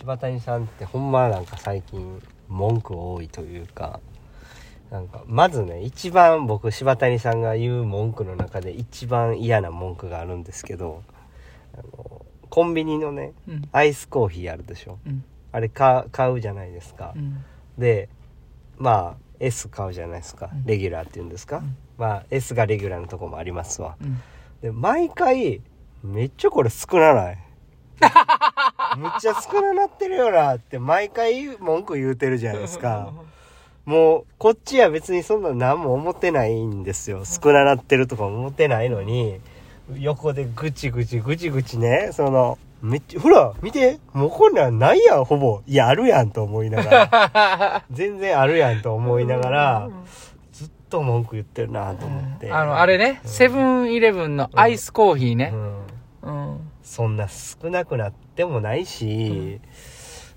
柴谷さんってほんまなんか最近文句多いというかなんかまずね一番僕柴谷さんが言う文句の中で一番嫌な文句があるんですけどあのコンビニのねうん。アイスコーヒーあるでしょ？うん。あれか買うじゃないですか、うん。でまあ S 買うじゃないですか。うん。レギュラーっていうんですか、うん。まあ S がレギュラーのとこもありますわ。うん。で毎回めっちゃこれ少なない？めっちゃ少ななってるよなって毎回文句言うてるじゃないですか。もうこっちは別にそんな何も思ってないんですよ。少ななってるとか思ってないのに横でぐちぐちぐちぐちねそのめっちゃほら見てもうこんなんないやんほぼ。いやあるやんと思いながら。全然あるやんと思いながらずっと文句言ってるなと思って。あのあれねセブンイレブンのアイスコーヒーね。うんうんそんな少なくなってもないし、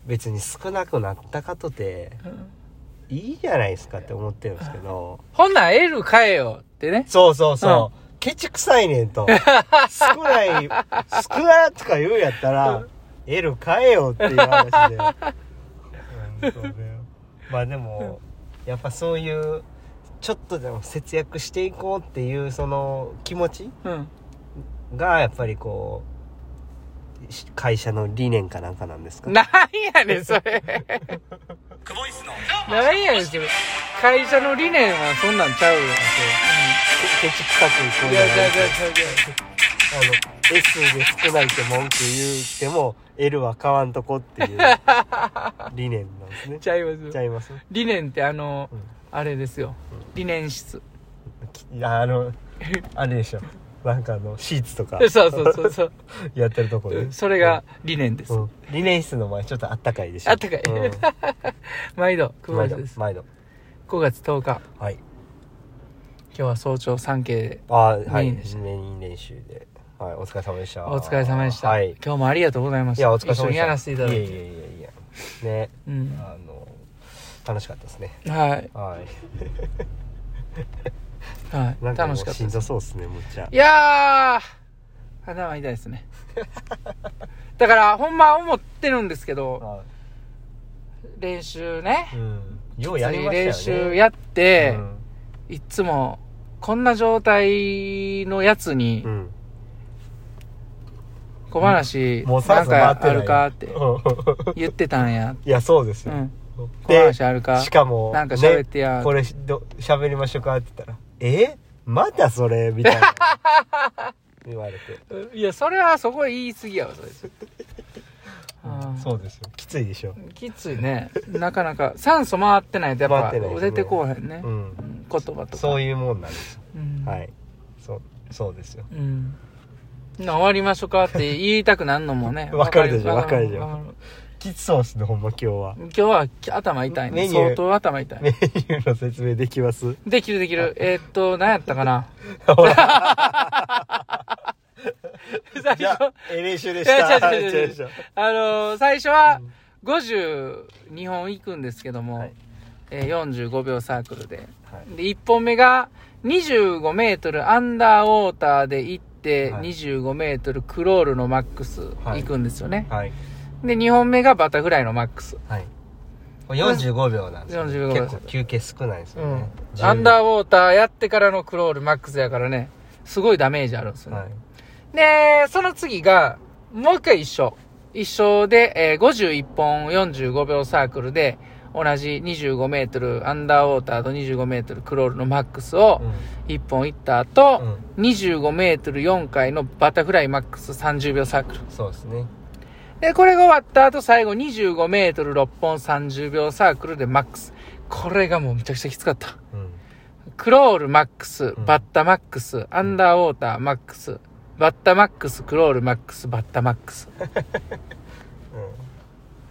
別に少なくなったかとていいじゃないですかって思ってるんですけど。ほんなら L 買えよってね。そうそうそう、ケチくさいねんと。少ない少なとか言うんやったら L 買えよっていう話で。まあでもやっぱそういうちょっとでも節約していこうっていうその気持ちうん。がやっぱりこうし会社の理念かなんかなんですか？なんやねんそれ。クボイスの。なんやねんそれ会社の理念はそんなんちゃうよ。ケチくさくいこういやいやいやいじゃないやいやあの S で少ないって文句言うても L は買わんとこっていう 理念なんですね。ちゃいます？ちゃいます？理念ってあの、うん。あれですよ。理念室。きいやあのあれでしょなんかあのシーツとか。そうそうそうそう。やってるとこね。それが理念です、うん。理念室の前ちょっとあったかいでしょあったかい。うん。毎度久保毎田です。度毎度。5月10日。はい。今日は早朝 3K であはい。メイ練習で。はい。お疲れ様でした。お疲れ様でした、はい。今日もありがとうございました。いやお疲れ様でした。一緒にやらせていただいて。いやいやいやいやね。うん。あの楽しかったですね。はい。はいはい。なんかもう楽しかったしんどそうですねむっちゃ。いやー頭痛いですね。だからほんま思ってるんですけどは練習ね。い。うん。ようやりましたよね。練習やって、うん。いっつもこんな状態のやつにうん。小話もうさなんかあるかってうん。言ってたんや。いやそうですよ。うん。小で話あるかしかもなんか喋ってやねこれど喋りましょうかって言ったら「え？またそれ?」みたいな。言われて。いやそれはそこ言い過ぎやわそれ そうですよ。きついでしょ。きついね。なかなか。酸素回ってないとやっぱ出てこうへんね、うん。うん言葉とか。そういうもんなんですよ。うん。はい。そうそうですよ。うん。な終わりましょうかって言いたくなるのもね。わかるでしょわわかるでしょ。わきつそうですねほんま今日は。今日は頭痛いね。メニュー。相当頭痛い。メニューの説明できます？できるできる。えーっと何やったかな？ほ ら最じゃあ初ええ練習でいした。や違う違う違う違う。違うあのー最初は52本行くんですけども、はい。えー45秒サークルで。はい。で1本目が25メートルアンダーウォーターで行って、はい。25メートルクロールのマックス行くんですよね、はいで2本目がバタフライのマックス。はい。これ45秒なんですよ45秒。結構休憩少ないですよね、10アンダーウォーターやってからのクロールマックスやからね。すごいダメージあるんですよね、はい。でその次がもう一回一緒。一緒で、えー51本45秒サークルで同じ25メートルアンダーウォーターと25メートルクロールのマックスを1本行った後、25メートル4回のバタフライマックス30秒サークル。そうですねで、これが終わった後最後25メートル6本30秒サークルでマックス。これがもうめちゃくちゃきつかった。うん。クロールマックス、ん。バッタマックス、アンダーウォーターマックス、バッタマックス、クロールマックス、バッタマックス。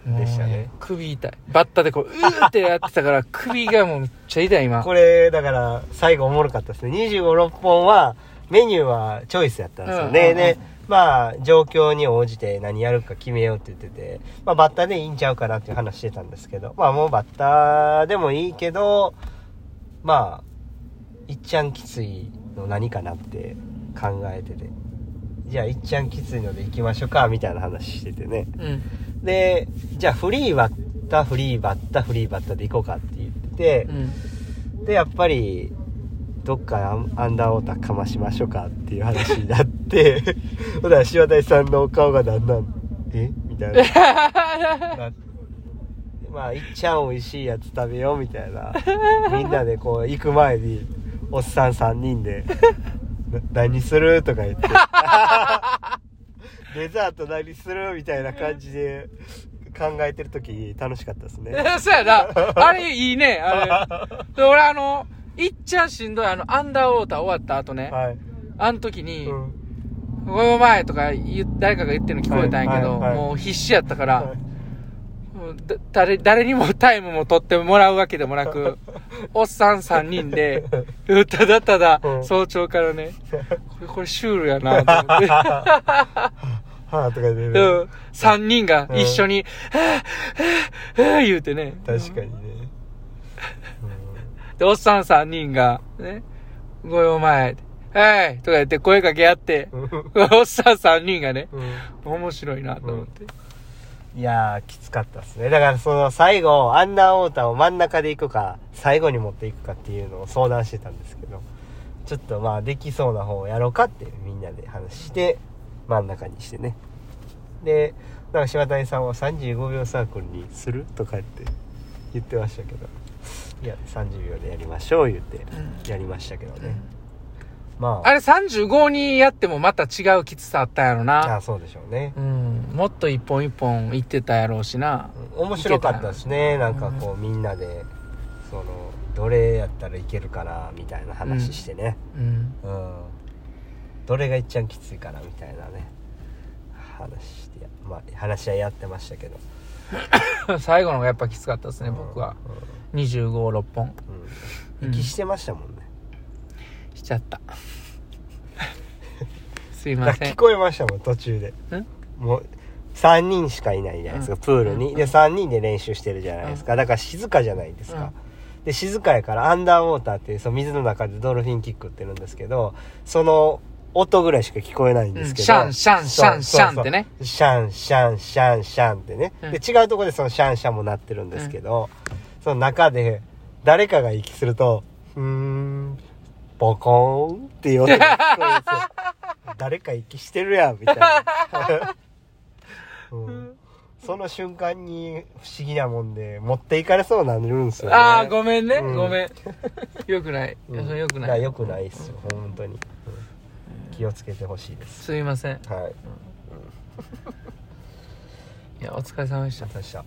うん。でしたね。首痛い。バッタでこう、うーってやってたから、首がもうめっちゃ痛い今。これだから最後おもろかったですね。256本はメニューはチョイスやったんですよ。ね、うん。うんうん。でまあ状況に応じて何やるか決めようって言ってて、まあ、バッタでいいんちゃうかなっていう話してたんですけどまあもうバッタでもいいけどまあいっちゃんきついの何かなって考えててじゃあいっちゃんきついので行きましょうかみたいな話しててねうん。で、じゃあフリーバッタ、フリーバッタ、フリーバッタで行こうかって言ってう、ん。で、やっぱり、どっかアンアンダーウォーターかましましょうかっていう話になって、ほら塩谷さんのお顔がだんだん、え？みたいな。なまあ、いっちゃん美味しいやつ食べようみたいな。みんなでこう、行く前に、おっさん3人で、な何する？とか言って。デザート何する？みたいな感じで考えてる時楽しかったですね。そうやな。あれいいね、あれ。で俺あの、いっちゃんしんどいあの、アンダーウォーター終わった後ね、はい。あの時に、うんごめん前とか誰かが言ってるの聞こえたんやけど、はいはいはいもう必死やったから、はい誰、誰にもタイムも取ってもらうわけでもなく、おっさん3人で、ただただうん早朝からね、これ、これシュールやな と思って。はぁとか言ってうね。ん。3人が一緒に、はぁ、はぁ、はぁ、言うてね。確かにね。で、おっさん3人が、ね、ご用前、はいとか言って声かけ合って、うんおっさん3人がね、うん面白いなと思って。いやー、きつかったですね。だからその最後、アンダーウォーターを真ん中で行くか、最後に持っていくかっていうのを相談してたんですけど、ちょっとまあできそうな方をやろうかってみんなで話して、真ん中にしてね。で、なんか柴谷さんは35秒サークルにするとか言って言ってましたけど、いや、30秒でやりましょう言ってやりましたけどね。まあ、あれ35にやってもまた違うきつさあったんやろな。あそうでしょうね。うん。もっと一本一本いってたやろうしな。面白かったですねなんかこうみんなでそのどれやったらいけるかなみたいな話してねうん。うん、どれが一番きついかなみたいなね話してまあ話し合いやってましたけど 最後のがやっぱきつかったですね、僕は。25、6本。うん、うん、息してましたもんね、しちゃった。すいません。聞こえましたもん途中で。ん？もう3人しかいないじゃないですか、うん。プールに。で3人で練習してるじゃないですか。だから静かじゃないですか、で静かやからアンダーウォーターっていうその水の中でドルフィンキックってるんですけどその音ぐらいしか聞こえないんですけど、うん。シャンシャンシャンシャンってねシャンシャンシャンシャンってね、うん。で違うところでそのシャンシャンも鳴ってるんですけど、その中で誰かが息するとうーんボコーンっていう音が聞こえるんですよ誰か息してるやんみたいな、うんその瞬間に不思議なもんで持っていかれそうになるんですよね。ああ、ごめんね、うん。ごめん。よくない。うん。それよくない。やよくないっす。よ本当に、うん気をつけてほしいです。すいません。はい。いや、お疲れ様でした。私した。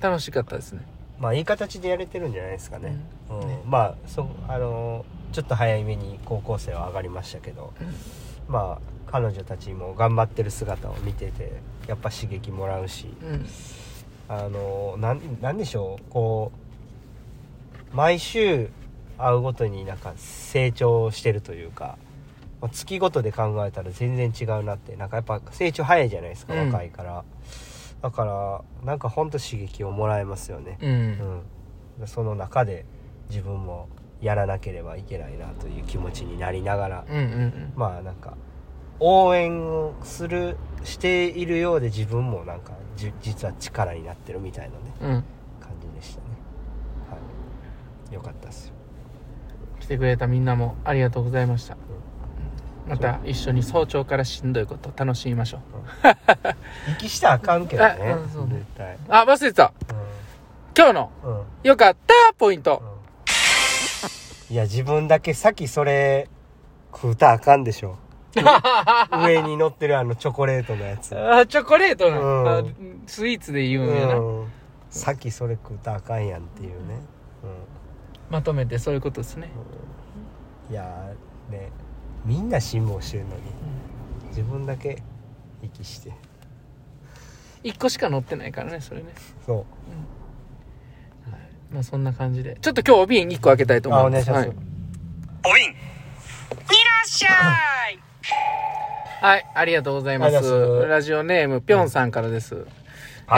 楽しかったですね。まあいい形でやれてるんじゃないですかね,、うん。ね。まあそあのーちょっと早めに高校生は上がりましたけど、まあ彼女たちも頑張ってる姿を見ててやっぱ刺激もらうしうん。あのーなんなんでしょうこう毎週会うごとになんか成長してるというかまあ月ごとで考えたら全然違うなってなんかやっぱ成長早いじゃないですか、うん。若いから。だからなんかほんと刺激をもらえますよね。うん。うん、その中で自分もやらなければいけないなという気持ちになりながら、うんうんまあなんか応援をするしているようで自分もなんかじ実は力になってるみたいなねうん。うん。感じでしたねはいよかったですよ来てくれたみんなもありがとうございました。また一緒に早朝からしんどいこと楽しみましょう。息したらあかんけどねあうんそう絶対あ、忘れてた。今日のうんうんよかったポイント。いや自分だけ先それ食うたらあかんでしょ。上に乗ってるあのチョコレートのやつ。あ、チョコレートな、うん。あスイーツで言うんやな。うん。さっきそれ食うたらあかんやんっていうね、まとめてそういうことですね。うん、いやーねみんな辛抱してるのに自分だけ息して。一個しか乗ってないからね、それね。そうまあそんな感じで。ちょっと今日お瓶一個開けたいと思います。あお願いします、はいはい、ありがとうございまありがとうございますす。ラジオネーム、ぴょんさんからです。はい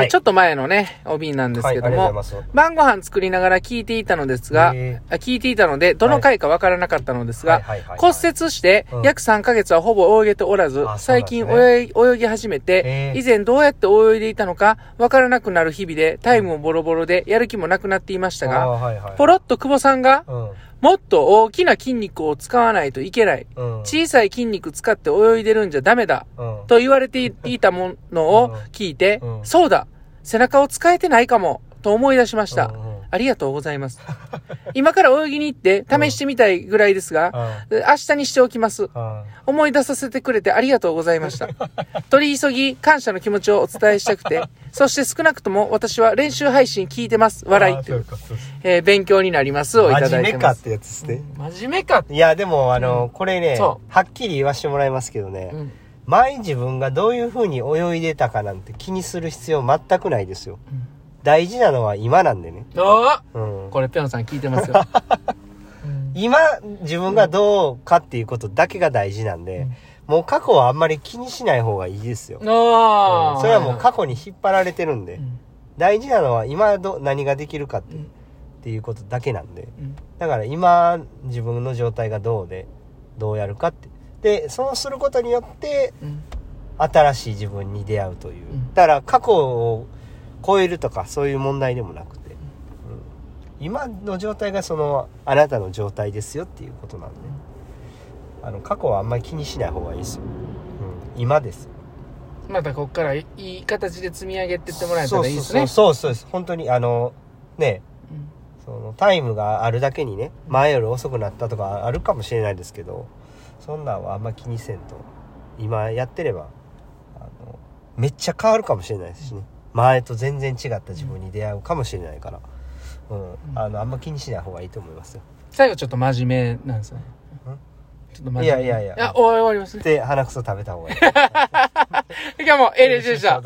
えちょっと前のね、お瓶なんですけども、ござい。晩ご飯作りながら聞いていたのですが、聞いていたので、どの回かわからなかったのですが、はいはいはいはい骨折してうん約3ヶ月はほぼ泳げておらず、う最近なんですね泳い泳ぎ始めて以前どうやって泳いでいたのかわからなくなる日々で、タイムもボロボロでやる気もなくなっていましたが、はいはい。ポロッと久保さんが、うん。もっと大きな筋肉を使わないといけない。うん。小さい筋肉使って泳いでるんじゃダメだ。うん。と言われていたものを聞いて、うんそうだ背中を使えてないかもと思い出しました。ありがとうございます。今から泳ぎに行って試してみたいぐらいですが、明日にしておきます。うん。思い出させてくれてありがとうございました。取り急ぎ感謝の気持ちをお伝えしたくて、そして少なくとも私は練習配信聞いてます。笑いってえー勉強になりますをいただ真いてます。面目かってやつですね。真面目か。いや、でも、あの、これね、そはっきり言わしてもらいますけどね、うん。前自分がどういう風に泳いでたかなんて気にする必要全くないですよ。うん大事なのは今なんでね。うん。これぴょんさん聞いてますよ。今、自分がどうかっていうことだけが大事なんで、もう過去はあんまり気にしない方がいいですよ。ああ。それはもう過去に引っ張られてるんで、うん大事なのは今ど何ができるかって,、うんっていうことだけなんで。うんだから今、自分の状態がどうで、どうやるかって。で、そうすることによって、うん新しい自分に出会うという。んだから過去を超えるとかそういう問題でもなくて、うん今の状態がそのあなたの状態ですよっていうことなんで、あの過去はあんまり気にしない方がいいですよ。うん、今ですよ。またこっからいい形で積み上げてってもらえたらいいですね。そうそうそうそうです。本当にあの、ね、うんそのタイムがあるだけにね、前より遅くなったとかあるかもしれないですけど、そんなんはあんま気にせんと、今やってれば、あの、めっちゃ変わるかもしれないですしね。前と全然違った自分に出会うかもしれないから、うん、あの、あんま気にしない方がいいと思いますよ。最後ちょっと真面目なんですよね。ちょっと真面目。いやいやいやあ、終わりますね。で、鼻くそ食べた方がいい。今日も A 練習。でした。